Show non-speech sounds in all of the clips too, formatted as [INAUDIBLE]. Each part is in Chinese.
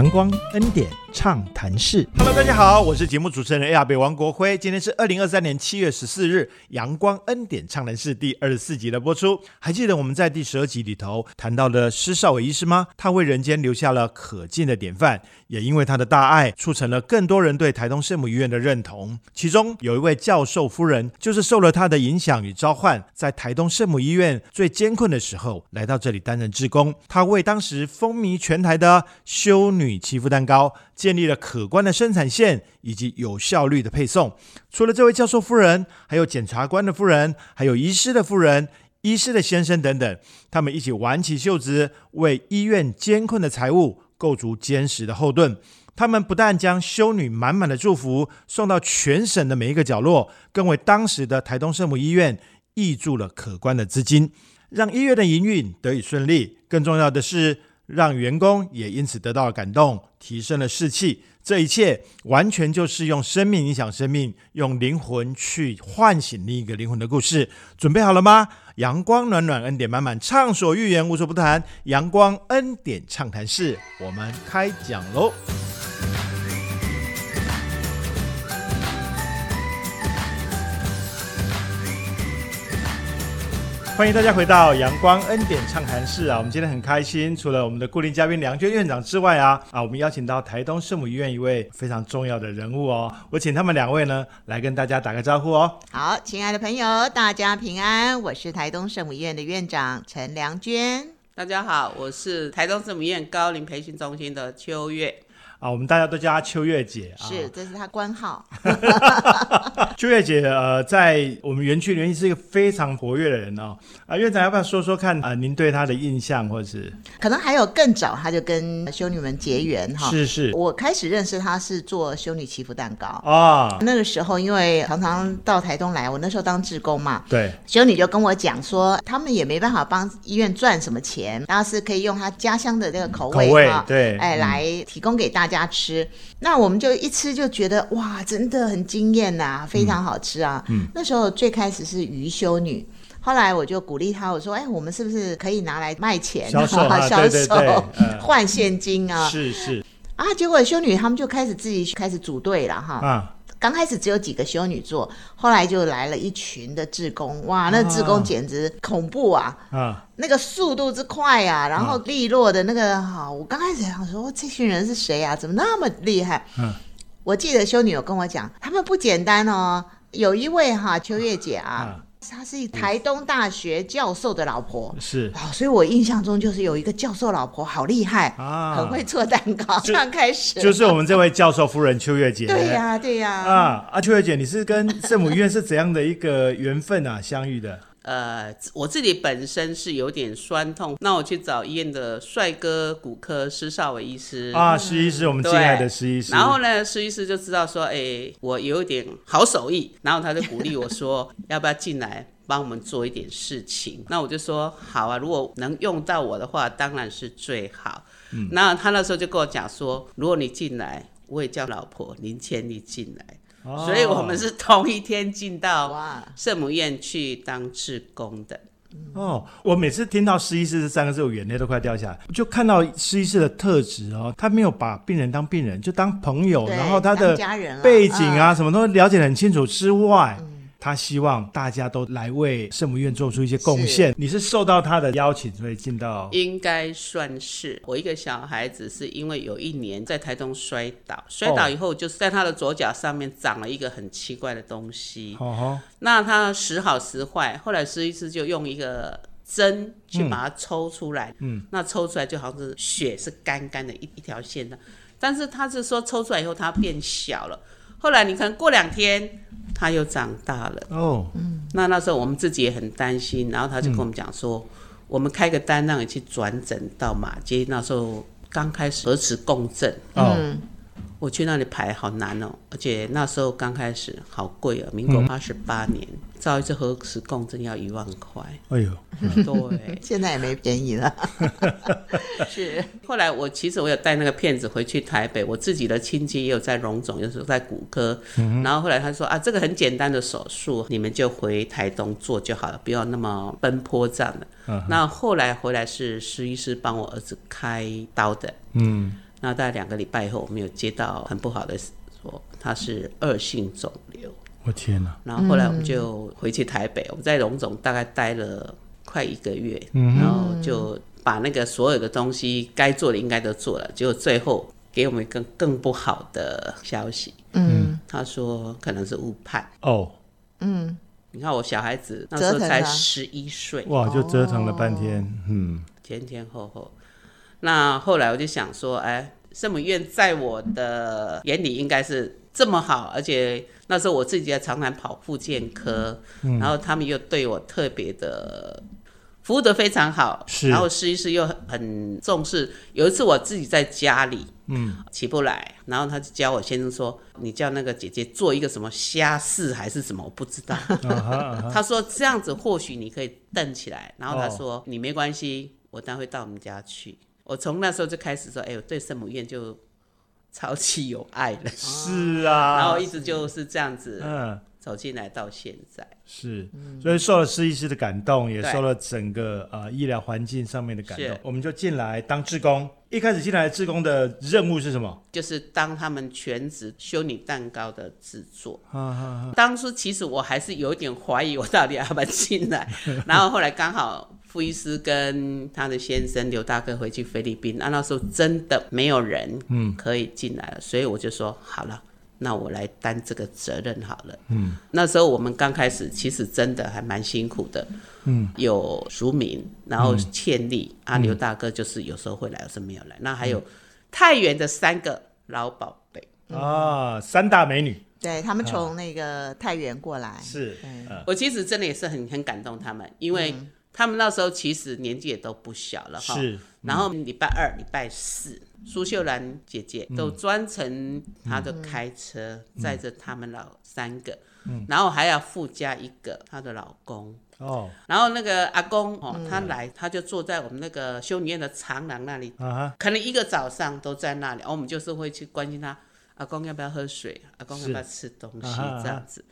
阳光恩典畅谈室，Hello，大家好，我是节目主持人 A R 北王国辉。今天是二零二三年七月十四日，阳光恩典畅谈室第二十四集的播出。还记得我们在第十二集里头谈到的施少伟医师吗？他为人间留下了可敬的典范，也因为他的大爱，促成了更多人对台东圣母医院的认同。其中有一位教授夫人，就是受了他的影响与召唤，在台东圣母医院最艰困的时候，来到这里担任职工。他为当时风靡全台的修女祈福蛋糕建立了可观的生产线以及有效率的配送。除了这位教授夫人，还有检察官的夫人，还有医师的夫人、医师的先生等等，他们一起挽起袖子，为医院艰困的财务构筑坚实的后盾。他们不但将修女满满的祝福送到全省的每一个角落，更为当时的台东圣母医院挹注了可观的资金，让医院的营运得以顺利。更重要的是。让员工也因此得到了感动，提升了士气。这一切完全就是用生命影响生命，用灵魂去唤醒另一个灵魂的故事。准备好了吗？阳光暖暖，恩典满满，畅所欲言，无所不谈。阳光恩典畅谈室，我们开讲喽！欢迎大家回到阳光恩典畅谈室啊！我们今天很开心，除了我们的固定嘉宾梁娟院长之外啊啊，我们邀请到台东圣母医院一位非常重要的人物哦。我请他们两位呢来跟大家打个招呼哦。好，亲爱的朋友，大家平安，我是台东圣母医院的院长陈梁娟。大家好，我是台东圣母医院高龄培训中心的秋月。啊，我们大家都叫她秋月姐啊，是，这是她官号。[LAUGHS] 秋月姐，呃，在我们园区里面是一个非常活跃的人哦。啊，院长要不要说说看啊？您对她的印象，或者是可能还有更早，她就跟修女们结缘哈。是是，我开始认识她是做修女祈福蛋糕啊。那个时候，因为常常到台东来，我那时候当志工嘛。对。修女就跟我讲说，他们也没办法帮医院赚什么钱，然后是可以用她家乡的这个口味哈，对，哎，来提供给大家吃。那我们就一吃就觉得哇，真的很惊艳呐，非常好吃啊。嗯。那时候最开始是鱼修女。后来我就鼓励他，我说：“哎，我们是不是可以拿来卖钱、销售、[LAUGHS] 销售换现金啊？”是是啊，结果修女他们就开始自己开始组队了哈。啊，刚开始只有几个修女做，后来就来了一群的志工，哇，那志工简直恐怖啊！啊，那个速度之快啊，然后利落的那个哈，我刚开始想说这群人是谁啊？怎么那么厉害？嗯，我记得修女有跟我讲，他们不简单哦，有一位哈秋月姐啊。她是台东大学教授的老婆，是啊，所以我印象中就是有一个教授老婆好厉害啊，很会做蛋糕。这样开始就是我们这位教授夫人秋月姐。对呀，对呀。啊，啊秋月姐，你是跟圣母医院是怎样的一个缘分啊相遇的？呃，我自己本身是有点酸痛，那我去找医院的帅哥骨科施少伟医师啊，施医师，我们敬爱的施医师。然后呢，施医师就知道说，哎，我有一点好手艺，然后他就鼓励我说，[LAUGHS] 要不要进来帮我们做一点事情？那我就说好啊，如果能用到我的话，当然是最好。嗯，那他那时候就跟我讲说，如果你进来，我也叫老婆林千丽进来。所以我们是同一天进到圣母院去当志工的。哦，我每次听到施医师这三个字，我眼泪都快掉下来。就看到施医师的特质哦，他没有把病人当病人，就当朋友，然后他的背景啊，什么都了解的很清楚之外。他希望大家都来为圣母院做出一些贡献。你是受到他的邀请，所以进到？应该算是。我一个小孩子是因为有一年在台东摔倒，摔倒以后就是在他的左脚上面长了一个很奇怪的东西。哦那他时好时坏，后来施医师就用一个针去把它抽出来。嗯。那抽出来就好像是血是干干的一一条线的，但是他是说抽出来以后它变小了。后来你可能过两天。他又长大了。哦，嗯，那那时候我们自己也很担心，然后他就跟我们讲说，我们开个单让你去转诊到马街，那时候刚开始核磁共振，嗯，我去那里排好难哦，而且那时候刚开始好贵哦，民国八十八年。照一次核磁共振要一万块，哎呦，对，现在也没便宜了。[LAUGHS] 是，后来我其实我有带那个片子回去台北，我自己的亲戚也有在荣总，有时候在骨科，然后后来他说啊，这个很简单的手术，你们就回台东做就好了，不要那么奔波这样的。那后来回来是施医师帮我儿子开刀的，嗯。那大概两个礼拜以后，我们有接到很不好的说他是恶性肿瘤。我天哪！然后后来我们就回去台北，我们在荣总大概待了快一个月，然后就把那个所有的东西该做的应该都做了，结果最后给我们一个更不好的消息。嗯，他说可能是误判。哦，嗯，你看我小孩子那时候才十一岁，哇，就折腾了半天，嗯，前前后后。那后来我就想说，哎，圣母院在我的眼里应该是。这么好，而且那时候我自己在常常跑复健科，然后他们又对我特别的服务的非常好，然后实医师又很重视。有一次我自己在家里，嗯，起不来，然后他就教我先生说：“你叫那个姐姐做一个什么虾式还是什么，我不知道。” [LAUGHS] 他说这样子或许你可以蹬起来，然后他说你没关系，我待会到我们家去。我从那时候就开始说：“哎，我对圣母院就。”超级有爱了，[LAUGHS] 是啊，[LAUGHS] 然后一直就是这样子，嗯，走进来到现在，是，所以受了施医师的感动，也受了整个呃医疗环境上面的感动，我们就进来当志工。一开始进来志工的任务是什么？就是当他们全职修女蛋糕的制作。当初其实我还是有点怀疑，我到底要不要进来，然后后来刚好。傅医师跟他的先生刘大哥回去菲律宾，那那时候真的没有人嗯可以进来了，所以我就说好了，那我来担这个责任好了。嗯，那时候我们刚开始其实真的还蛮辛苦的。嗯，有淑敏，然后倩丽，啊刘大哥就是有时候会来，有时候没有来。那还有太原的三个老宝贝啊，三大美女，对他们从那个太原过来。是，我其实真的也是很很感动他们，因为。他们那时候其实年纪也都不小了哈，是。然后礼拜二、礼拜四，苏秀兰姐姐都专程她的开车载着他们老三个，然后还要附加一个她的老公哦。然后那个阿公哦，他来他就坐在我们那个修女院的长廊那里，可能一个早上都在那里。我们就是会去关心他，阿公要不要喝水，阿公要不要吃东西这样子。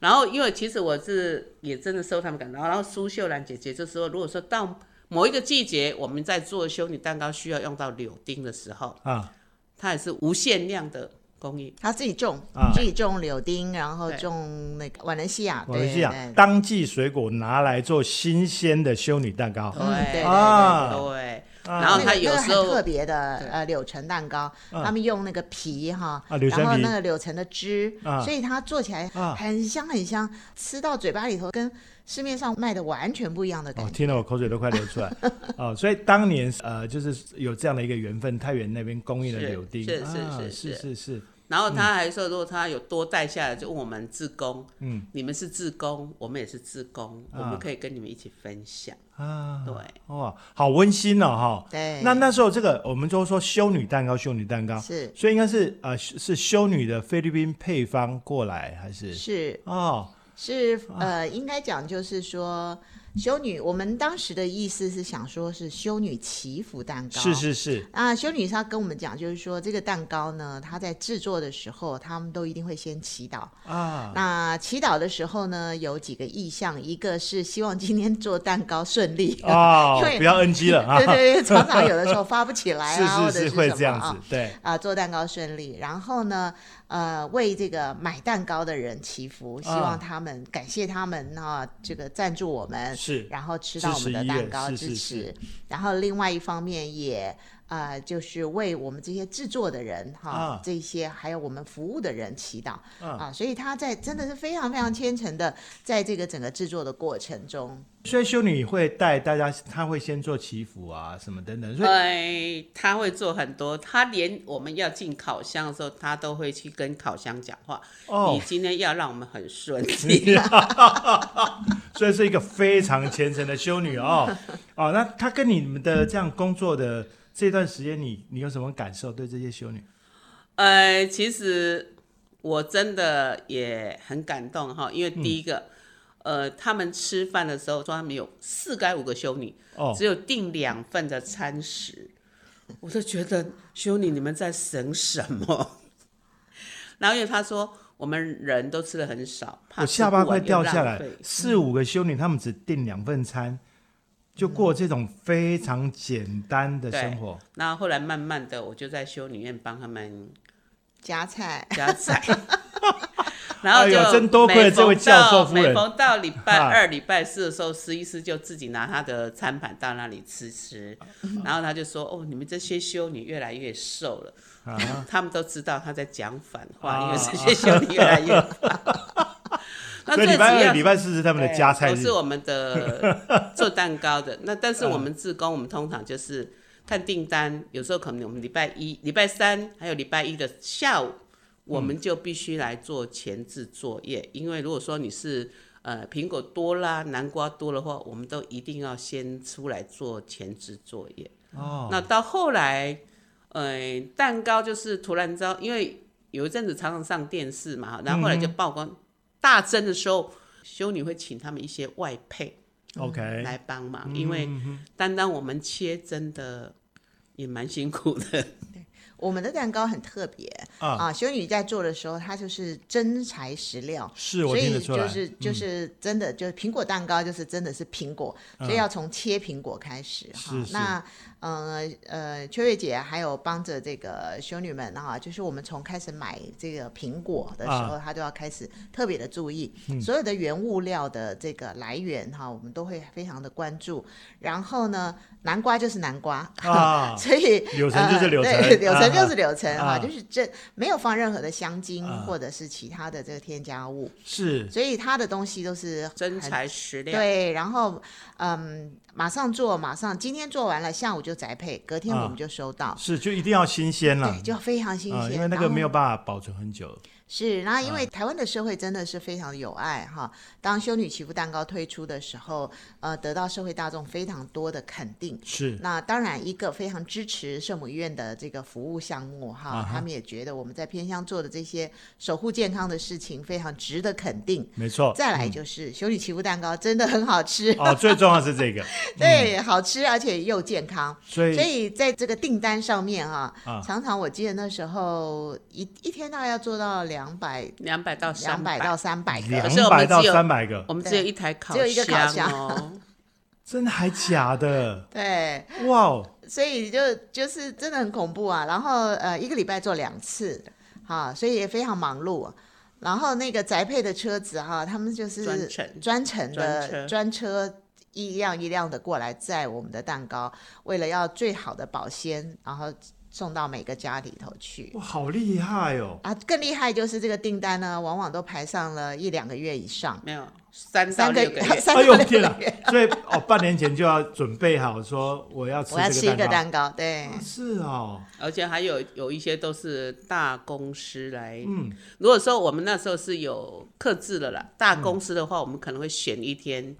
然后，因为其实我是也真的受他们感动。然后苏秀兰姐姐就说，如果说到某一个季节，我们在做修女蛋糕需要用到柳丁的时候，啊，它也是无限量的供应。他自己种，自己种柳丁，然后种那个瓦伦西亚，瓦伦西亚当季水果拿来做新鲜的修女蛋糕。对啊，对。然后它有时候特别的呃柳橙蛋糕，他们用那个皮哈，然后那个柳橙的汁，所以它做起来很香很香，吃到嘴巴里头跟市面上卖的完全不一样的感觉。听得我口水都快流出来 [LAUGHS] 哦，所以当年呃就是有这样的一个缘分，太原那边供应的柳丁，是是是是是。然后他还说，如果他有多带下来，就问我们自工，嗯，你们是自工，我们也是自工，我们可以跟你们一起分享啊。对，哇，好温馨哦，哈。对。那那时候这个，我们都说修女蛋糕，修女蛋糕是，所以应该是呃是修女的菲律宾配方过来还是？是哦，是呃，应该讲就是说。修女，我们当时的意思是想说，是修女祈福蛋糕。是是是。啊，修女她跟我们讲，就是说这个蛋糕呢，她在制作的时候，他们都一定会先祈祷啊。那祈祷的时候呢，有几个意向，一个是希望今天做蛋糕顺利啊，[LAUGHS] 不要 NG 了 [LAUGHS] 啊。对对对，常常有的时候发不起来啊，[LAUGHS] 或者是会这样子。对啊，做蛋糕顺利，然后呢？呃，为这个买蛋糕的人祈福，希望他们感谢他们啊，这个赞助我们，是，然后吃到我们的蛋糕支持，然后另外一方面也。啊，就是为我们这些制作的人哈，这些还有我们服务的人祈祷啊，所以他在真的是非常非常虔诚的，在这个整个制作的过程中，所以修女会带大家，他会先做祈福啊，什么等等，所以他会做很多，他连我们要进烤箱的时候，他都会去跟烤箱讲话。哦，你今天要让我们很顺 [LAUGHS] 利，[LAUGHS] 所以是一个非常虔诚的修女哦。哦，那他跟你们的这样工作的。这段时间你你有什么感受？对这些修女，呃，其实我真的也很感动哈，因为第一个，呃，他们吃饭的时候说他们有四该五个修女，哦，只有订两份的餐食，我就觉得修女你们在省什么？[LAUGHS] 然后因为他说我们人都吃的很少，我下巴快掉下来，四五个修女他们只订两份餐。就过这种非常简单的生活。那后来慢慢的，我就在修女院帮他们夹菜，夹菜。[LAUGHS] 然后就真多亏这位教授夫人。每逢到礼拜二、礼拜四的时候，司医师就自己拿他的餐盘到那里吃吃。然后他就说：“哦，你们这些修女越来越瘦了。” [LAUGHS] 他们都知道他在讲反话，因为这些修女越来越胖。那礼拜二、礼拜四是他们的加菜日，都是我们的 [LAUGHS] 做蛋糕的。那但是我们自工，我们通常就是看订单，有时候可能我们礼拜一、礼拜三还有礼拜一的下午。我们就必须来做前置作业，因为如果说你是呃苹果多啦、南瓜多的话，我们都一定要先出来做前置作业。哦。那到后来，呃，蛋糕就是突然之因为有一阵子常常上电视嘛，然后后来就曝光大增的时候，修女会请他们一些外配，OK，来帮忙，因为单单我们切真的也蛮辛苦的。我们的蛋糕很特别啊！修女在做的时候，她就是真材实料，是，所以就是就是真的就是苹果蛋糕，就是真的是苹果，所以要从切苹果开始哈。那呃呃，秋月姐还有帮着这个修女们哈，就是我们从开始买这个苹果的时候，她都要开始特别的注意所有的原物料的这个来源哈，我们都会非常的关注。然后呢，南瓜就是南瓜啊，[LAUGHS] 所以柳橙就是柳橙，柳橙就是柳橙哈，就是这没有放任何的香精或者是其他的这个添加物，是，所以它的东西都是真材实料。对，然后嗯。马上做，马上今天做完了，下午就宅配，隔天我们就收到。是，就一定要新鲜了，对，就非常新鲜，因为那个没有办法保存很久。是，然后因为台湾的社会真的是非常有爱哈。当修女祈福蛋糕推出的时候，呃，得到社会大众非常多的肯定。是，那当然一个非常支持圣母医院的这个服务项目哈，他们也觉得我们在偏乡做的这些守护健康的事情非常值得肯定。没错。再来就是修女祈福蛋糕真的很好吃哦，最重要是这个。[LAUGHS] 对，好吃而且又健康。所以，所以在这个订单上面哈，常常我记得那时候一一天大概要做到两。两百两百到两百到三百个，两百到三百个，我们只有一台烤箱，只有一个烤箱，[LAUGHS] 真的还假的？[LAUGHS] 对，哇哦！所以就就是真的很恐怖啊。然后呃，一个礼拜做两次，哈，所以也非常忙碌。然后那个宅配的车子哈，他们就是专程专程的专车一辆一辆的过来载我们的蛋糕，为了要最好的保鲜，然后。送到每个家里头去，哇，好厉害哦！啊，更厉害就是这个订单呢，往往都排上了一两个月以上，没有三三个月，[LAUGHS] 哎呦天啊！所以哦，半年前就要准备好，说我要吃，我要吃一个蛋糕，对，是哦，而且还有有一些都是大公司来，嗯，如果说我们那时候是有克制了啦，大公司的话，我们可能会选一天。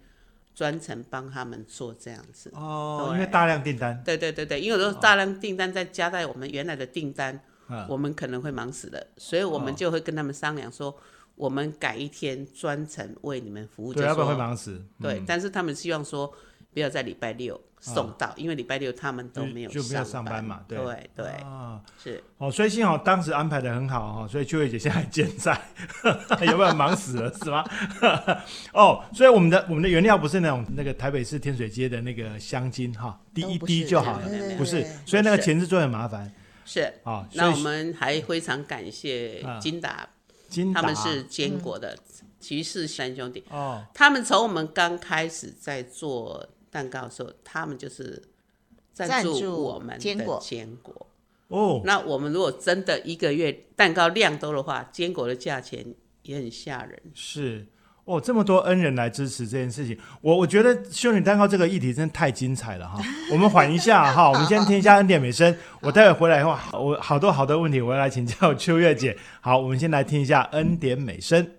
专程帮他们做这样子哦，因为大量订单。对对对对，因为有大量订单再加在我们原来的订单，我们可能会忙死了，所以我们就会跟他们商量说，我们改一天专程为你们服务。对，要不然会忙死。对，但是他们希望说。不要在礼拜六送到，因为礼拜六他们都没有就不要上班。嘛。对。对啊，是。哦，所以幸好当时安排的很好哈，所以秋月姐现在健在，[LAUGHS] 有没有忙死了是吗？[LAUGHS] 哦，所以我们的我们的原料不是那种那个台北市天水街的那个香精哈，滴一滴就好了，不是，所以那个前置做很麻烦。是啊，那我们还非常感谢金达，金他们是坚果的骑士三兄弟哦，他们从我们刚开始在做。蛋糕的时候，他们就是赞助我们的坚果。坚果哦，那我们如果真的一个月蛋糕量多的话，坚果的价钱也很吓人。是哦，这么多恩人来支持这件事情，我我觉得修女蛋糕这个议题真的太精彩了哈。[LAUGHS] 我们缓一下哈，我们先听一下恩典美声。我待会回来的话，我好多好多问题我要来请教秋月姐。好，我们先来听一下恩典美声。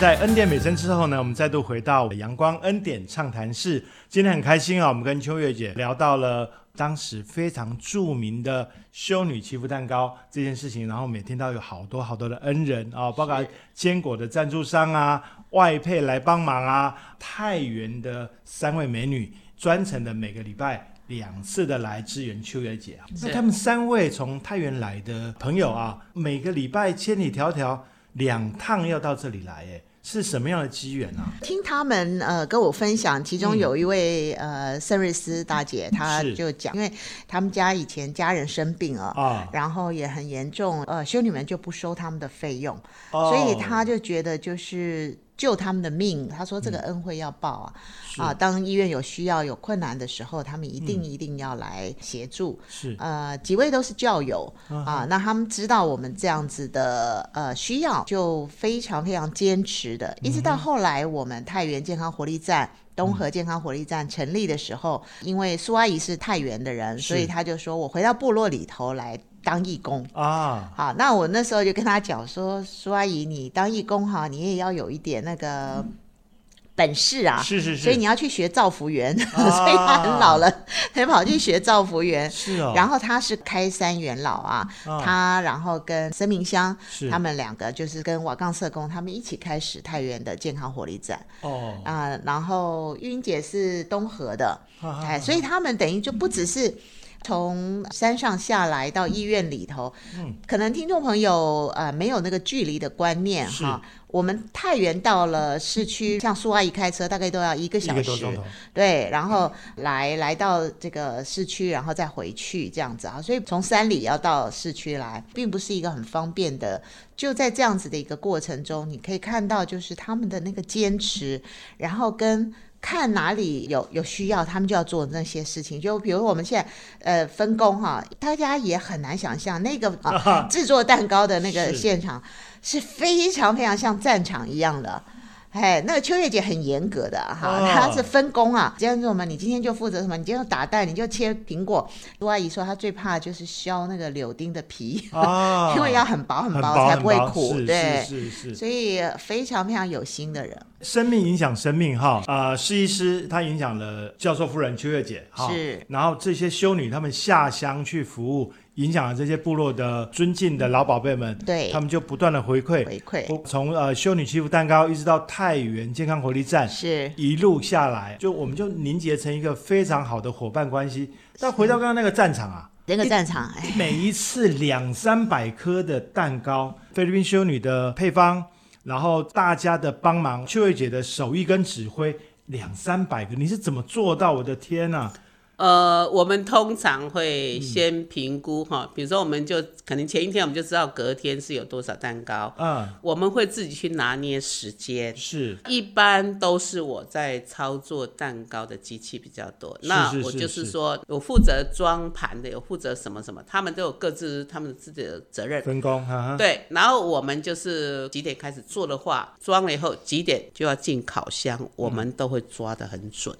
在恩典美声之后呢，我们再度回到阳光恩典畅谈室。今天很开心啊，我们跟秋月姐聊到了当时非常著名的修女祈福蛋糕这件事情，然后每天都有好多好多的恩人啊，包括坚果的赞助商啊、外配来帮忙啊、太原的三位美女专程的每个礼拜两次的来支援秋月姐啊。那他们三位从太原来的朋友啊，每个礼拜千里迢迢。两趟要到这里来，哎，是什么样的机缘啊？听他们呃跟我分享，其中有一位呃圣瑞斯大姐，她就讲，因为他们家以前家人生病了啊，然后也很严重，呃，修女们就不收他们的费用，所以她就觉得就是。救他们的命，他说这个恩惠要报啊！啊，当医院有需要、有困难的时候，他们一定一定要来协助。是，呃，几位都是教友啊，那他们知道我们这样子的呃需要，就非常非常坚持的，一直到后来我们太原健康活力站、东河健康活力站成立的时候，因为苏阿姨是太原的人，所以她就说我回到部落里头来。当义工。啊，好，那我那时候就跟他讲说，苏阿姨，你当义工哈，你也要有一点那个本事啊，是是是，所以你要去学造福员，[LAUGHS] 所以他很老了，他跑去学造福员，是哦，然后他是开山元老啊，他然后跟森明香，他们两个就是跟瓦岗社工他们一起开始太原的健康活力站，哦，啊，然后玉英姐是东河的，哎，所以他们等于就不只是。从山上下来到医院里头，嗯，可能听众朋友呃没有那个距离的观念哈。我们太原到了市区，像苏阿姨开车大概都要一个小时，对，然后来来到这个市区，然后再回去这样子啊。所以从山里要到市区来，并不是一个很方便的。就在这样子的一个过程中，你可以看到就是他们的那个坚持，然后跟。看哪里有有需要，他们就要做那些事情。就比如我们现在呃分工哈，大家也很难想象那个啊 [LAUGHS] 制作蛋糕的那个现场是非常非常像战场一样的。哎，那个秋月姐很严格的哈，她是分工啊，这样做嘛，你今天就负责什么？你今天打蛋，你就切苹果。朱阿姨说她最怕就是削那个柳丁的皮，因为要很薄很薄才不会苦，对，是是，所以非常非常有心的人。生命影响生命哈，呃，施医师他影响了教授夫人秋月姐哈，是，然后这些修女她们下乡去服务。影响了这些部落的尊敬的老宝贝们，对，他们就不断的回馈，回馈，从呃修女祈福蛋糕一直到太原健康活力站，是一路下来，就我们就凝结成一个非常好的伙伴关系。但回到刚刚那个战场啊，那个战场，每一次两三百颗的蛋糕，菲律宾修女的配方，然后大家的帮忙，秋月姐的手艺跟指挥，两三百个，你是怎么做到？我的天呐！呃，我们通常会先评估哈，比如说我们就可能前一天我们就知道隔天是有多少蛋糕，嗯，我们会自己去拿捏时间，是，一般都是我在操作蛋糕的机器比较多，那我就是。说我负责装盘的，有负责什么什么，他们都有各自他们自己的责任。分工，哈对，然后我们就是几点开始做的话，装了以后几点就要进烤箱，我们都会抓得很准，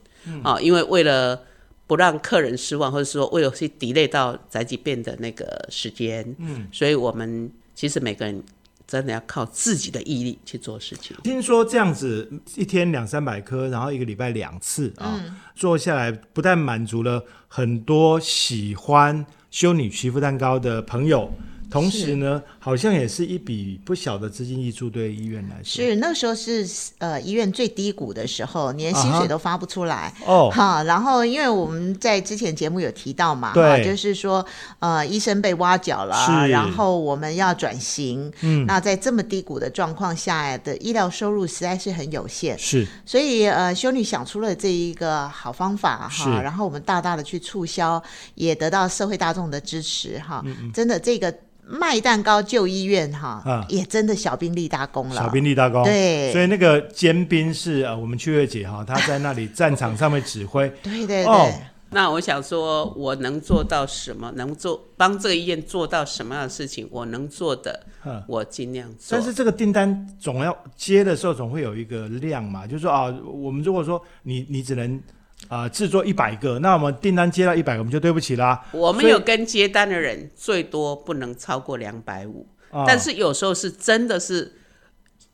啊，因为为了。不让客人失望，或者说为了去 delay 到宅急便的那个时间，嗯，所以我们其实每个人真的要靠自己的毅力去做事情。听说这样子一天两三百颗，然后一个礼拜两次啊，做下来不但满足了很多喜欢修女皮肤蛋糕的朋友。同时呢，好像也是一笔不小的资金挹注，对医院来说。是那时候是呃医院最低谷的时候，连薪水都发不出来哦。哈，然后因为我们在之前节目有提到嘛，对，就是说呃医生被挖角了，然后我们要转型。嗯，那在这么低谷的状况下的医疗收入实在是很有限。是，所以呃修女想出了这一个好方法哈，然后我们大大的去促销，也得到社会大众的支持哈。真的这个。卖蛋糕救医院哈，也真的小兵立大功了。小兵立大功，对。所以那个尖兵是呃，我们秋月姐哈，[LAUGHS] 她在那里战场上面指挥。对对对。那我想说，我能做到什么？能做帮这个医院做到什么样的事情？我能做的，我尽量做。但是这个订单总要接的时候，总会有一个量嘛，就是说啊，我们如果说你你只能。啊，制作一百个，那我们订单接到一百个，我们就对不起啦。我们有跟接单的人最多不能超过两百五，但是有时候是真的是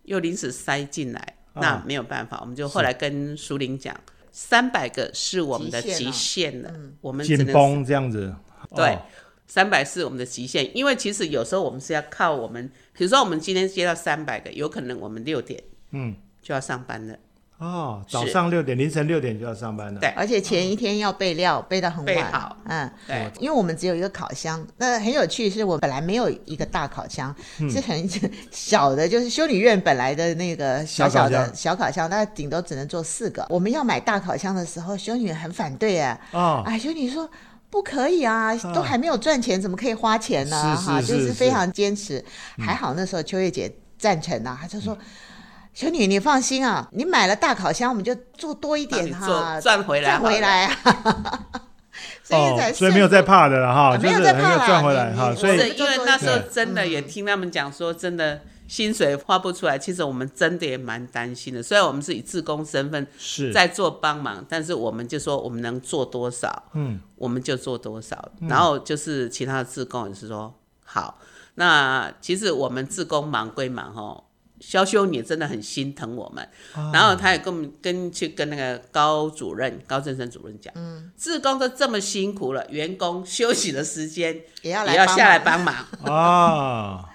又临时塞进来，那没有办法，我们就后来跟苏玲讲，三百个是我们的极限了，我们紧绷这样子。对，三百是我们的极限，因为其实有时候我们是要靠我们，比如说我们今天接到三百个，有可能我们六点嗯。就要上班了。哦，早上六点，凌晨六点就要上班了。对，而且前一天要备料，备到很晚。备好，嗯，对，因为我们只有一个烤箱，那很有趣，是我本来没有一个大烤箱，是很小的，就是修女院本来的那个小小的小烤箱，那顶多只能做四个。我们要买大烤箱的时候，修女很反对啊，啊，哎，修女说不可以啊，都还没有赚钱，怎么可以花钱呢？哈，就是非常坚持。还好那时候秋月姐赞成啊，她就说。小女，你放心啊，你买了大烤箱，我们就做多一点哈，赚回来，赚回来啊。[LAUGHS] 所以才所以没有再怕的了哈，没有再怕了，赚回来哈。所以因为那时候真的也听他们讲说，真的薪水花不出来，其实我们真的也蛮担心的。虽然我们是以自工身份是在做帮忙，但是我们就说我们能做多少，嗯，我们就做多少。然后就是其他的自工也是说好。那其实我们自工忙归忙哈。肖修女真的很心疼我们，然后他也跟我们跟去跟那个高主任高正生主任讲，嗯，志工都这么辛苦了，员工休息的时间也要也要下来帮忙。[LAUGHS] 啊，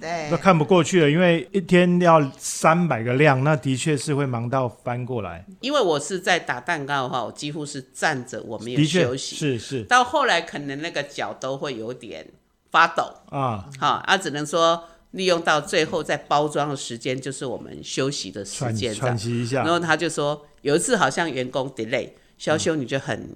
对，那看不过去了，因为一天要三百个量，那的确是会忙到翻过来。因为我是在打蛋糕的话，我几乎是站着，我没有休息，是是，到后来可能那个脚都会有点发抖。啊，好，啊，只能说。利用到最后，在包装的时间就是我们休息的时间，喘息一下。然后他就说，有一次好像员工 delay，肖修女就很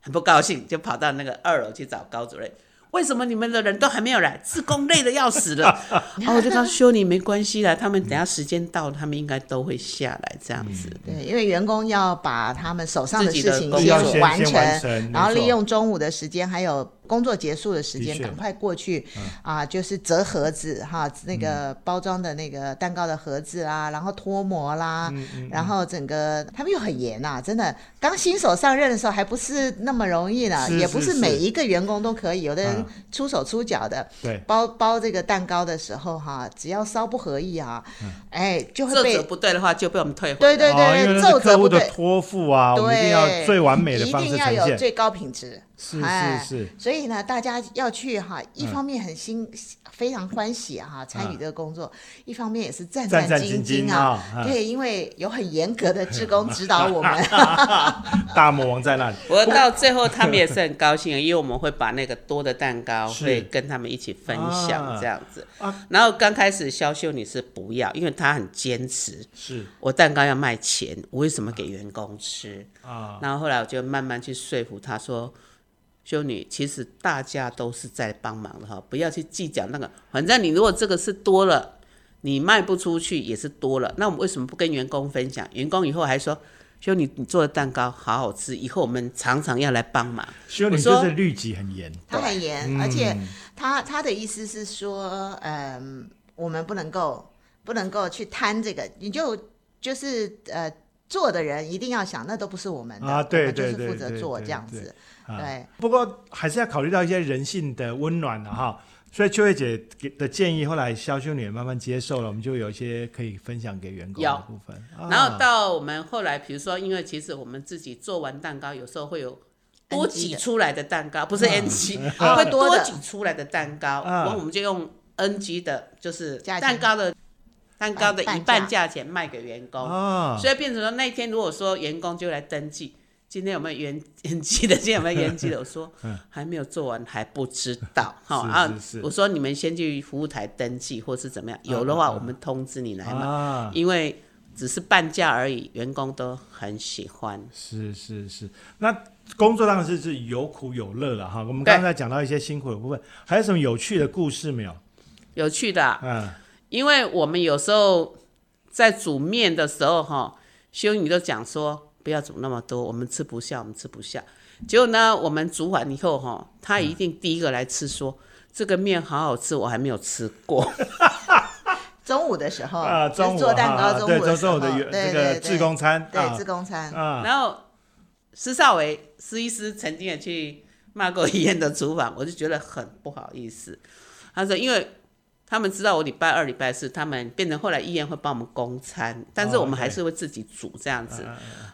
很不高兴，就跑到那个二楼去找高主任。为什么你们的人都还没有来？自工累的要死了。然 [LAUGHS] 后我就告诉修你没关系啦，他们等下时间到，他们应该都会下来这样子。对，因为员工要把他们手上的事情先完成，然后利用中午的时间还有。工作结束的时间，赶快过去啊！就是折盒子哈，那个包装的那个蛋糕的盒子啊，然后脱模啦，然后整个他们又很严呐，真的。刚新手上任的时候还不是那么容易呢，也不是每一个员工都可以，有的人出手出脚的。对，包包这个蛋糕的时候哈，只要稍不合意啊，哎，就会被不对的话就被我们退回。对对对，奏折不对，托付啊，我们一定要最完美的方式呈现，一定要有最高品质。是是是，所以呢，大家要去哈，一方面很心非常欢喜哈，参与这个工作，一方面也是战战兢兢啊。对，因为有很严格的职工指导我们。[LAUGHS] 大魔王在那里。[LAUGHS] 我到最后他们也是很高兴，因为我们会把那个多的蛋糕 [LAUGHS] 会跟他们一起分享这样子。然后刚开始肖秀女是不要，因为她很坚持。是我蛋糕要卖钱，我为什么给员工吃啊？然后后来我就慢慢去说服她说。修女，其实大家都是在帮忙的哈，不要去计较那个。反正你如果这个是多了，你卖不出去也是多了。那我们为什么不跟员工分享？员工以后还说，修女你做的蛋糕好好吃，以后我们常常要来帮忙。修女就是律己很严，他很严，而且他他的意思是说，嗯，我们不能够不能够去贪这个，你就就是呃，做的人一定要想，那都不是我们的，啊，对对对，负责做这样子。对，不过还是要考虑到一些人性的温暖的哈。所以秋月姐给的建议，后来肖修女也慢慢接受了，我们就有一些可以分享给员工的部分。然后到我们后来，比如说，因为其实我们自己做完蛋糕，有时候会有多挤出来的蛋糕，不是 N G，[LAUGHS] 会多挤出来的蛋糕，然后我们就用 N G 的，就是蛋糕的蛋糕的一半价钱卖给员工。所以变成说，那天如果说员工就来登记。今天有没有延延期的？今天有没有延期的？我说 [LAUGHS] 还没有做完，还不知道。[LAUGHS] 好啊，我说你们先去服务台登记，或是怎么样？有的话，我们通知你来嘛。因为只是半价而已，员工都很喜欢。是是是，那工作当然是是有苦有乐了哈。我们刚才讲到一些辛苦的部分，还有什么有趣的故事没有？有趣的，嗯，因为我们有时候在煮面的时候，哈，修女都讲说。不要煮那么多，我们吃不下，我们吃不下。结果呢，我们煮完以后哈，他一定第一个来吃，说这个面好好吃，我还没有吃过。中午的时候啊，中午做蛋糕，中午的时候，这个自工餐，对自工餐。然后施少伟施医师曾经也去骂过医院的厨房，我就觉得很不好意思。他说，因为他们知道我礼拜二、礼拜四，他们变成后来医院会帮我们供餐，但是我们还是会自己煮这样子。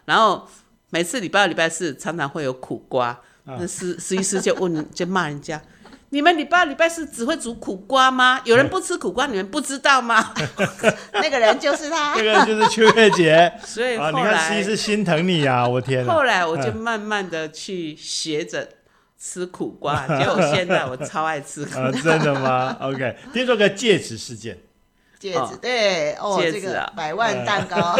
然后每次礼拜二、礼拜四常常会有苦瓜，那师师医师就问，[LAUGHS] 就骂人家。你们礼拜二礼拜四只会煮苦瓜吗？有人不吃苦瓜，你们不知道吗？[LAUGHS] 那个人就是他，[LAUGHS] 那个人就是秋月姐。所以后来，其实心疼你啊，我天！后来我就慢慢的去学着吃苦瓜，[LAUGHS] 结果现在我超爱吃。啊，真的吗？OK，听说个戒指事件。戒指对哦，这个百万蛋糕。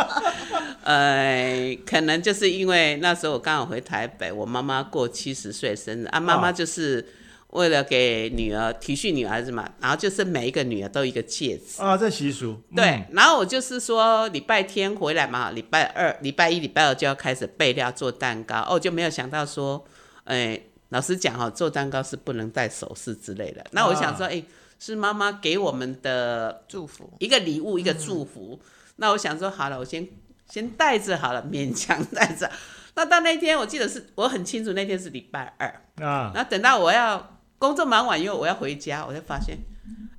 [LAUGHS] 呃，可能就是因为那时候我刚好回台北，我妈妈过七十岁生日啊，妈妈就是。为了给女儿体恤女儿子嘛，然后就是每一个女儿都一个戒指啊，这习俗。对，然后我就是说礼拜天回来嘛，礼拜二、礼拜一、礼拜二就要开始备料做蛋糕。哦，就没有想到说，哎，老实讲哈，做蛋糕是不能戴首饰之类的。那我想说，哎，是妈妈给我们的祝福，一个礼物，一个祝福。那我想说，好了，我先先戴着好了，勉强戴着。那到那天，我记得是我很清楚，那天是礼拜二啊。那等到我要。工作忙完以后，我要回家，我就发现，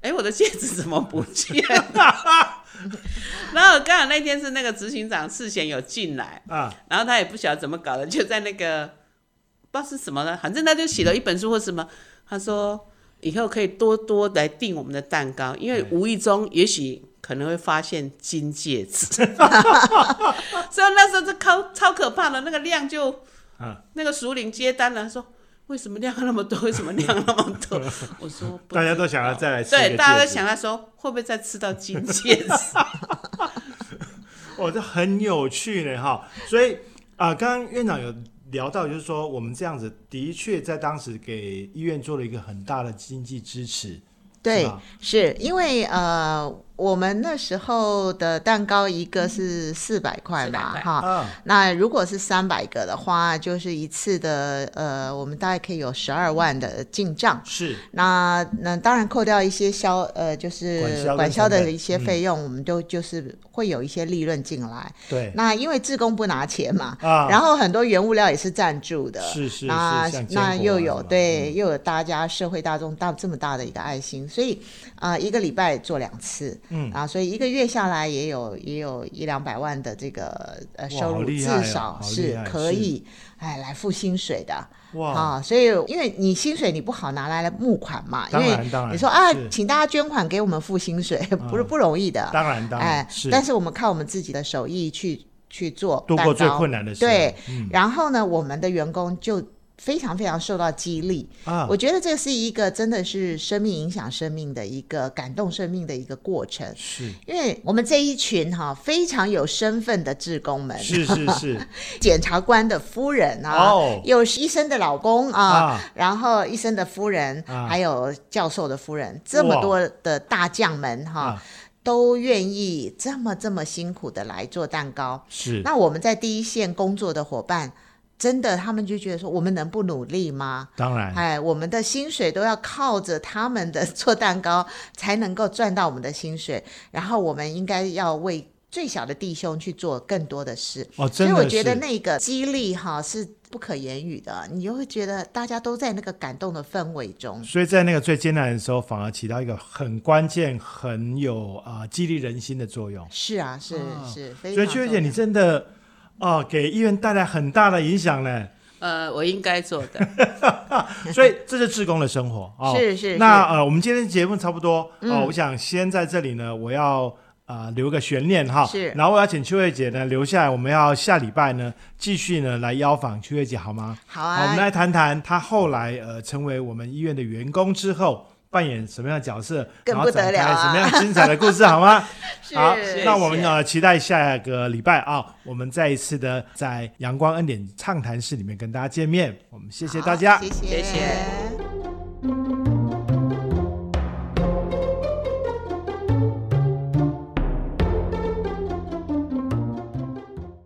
哎，我的戒指怎么不见了？[LAUGHS] 然后刚好那天是那个执行长事先有进来啊，然后他也不晓得怎么搞的，就在那个不知道是什么呢，反正他就写了一本书或什么，他说以后可以多多来订我们的蛋糕，因为无意中也许可能会发现金戒指，[LAUGHS] [LAUGHS] 所以那时候这超超可怕的那个量就，那个熟龄接单了，说。为什么量那么多？为什么量那么多？[LAUGHS] 我说大家都想要再来吃，对，大家都想要说会不会再吃到金戒指？哦，这很有趣呢，哈。所以啊，刚刚院长有聊到，就是说我们这样子的确在当时给医院做了一个很大的经济支持。对，是因为呃。我们那时候的蛋糕一个是四百块嘛，哈，那如果是三百个的话，就是一次的呃，我们大概可以有十二万的进账。是，那那当然扣掉一些销呃，就是管销的一些费用，我们都就是会有一些利润进来。对，那因为自工不拿钱嘛，啊，然后很多原物料也是赞助的，是是，那那又有对，又有大家社会大众大这么大的一个爱心，所以啊，一个礼拜做两次。嗯啊，所以一个月下来也有也有一两百万的这个呃收入，至少是可以哎来付薪水的哇啊！所以因为你薪水你不好拿来募款嘛，因为你说啊，请大家捐款给我们付薪水，[LAUGHS] 不是不容易的。当然当然，哎，但是我们靠我们自己的手艺去去做，度过最困难的时对，然后呢，我们的员工就。非常非常受到激励啊！我觉得这是一个真的是生命影响生命的一个感动生命的一个过程。是，因为我们这一群哈非常有身份的职工们，是是是，[LAUGHS] 检察官的夫人啊，又是医生的老公啊，然后医生的夫人，还有教授的夫人，这么多的大将们哈，都愿意这么这么辛苦的来做蛋糕。是，那我们在第一线工作的伙伴。真的，他们就觉得说，我们能不努力吗？当然，哎，我们的薪水都要靠着他们的做蛋糕才能够赚到我们的薪水，然后我们应该要为最小的弟兄去做更多的事。哦，真的所以我觉得那个激励哈是不可言语的，你就会觉得大家都在那个感动的氛围中。所以在那个最艰难的时候，反而起到一个很关键、很有啊激励人心的作用。是啊，是是，所以秋姐，你真的。哦，给医院带来很大的影响呢。呃，我应该做的。[LAUGHS] 所以这是志工的生活哦。是是。那呃，我们今天节目差不多哦。我想先在这里呢，我要啊留个悬念哈。是。然后我要请秋月姐呢留下来，我们要下礼拜呢继续呢来邀访秋月姐，好吗？好啊。我们来谈谈她后来呃成为我们医院的员工之后。扮演什么样的角色，更不得了啊！什么样精彩的故事，好吗？[LAUGHS] 好，那我们呢，期待下个礼拜啊，我们再一次的在阳光恩典畅谈室里面跟大家见面。我们谢谢大家，谢谢。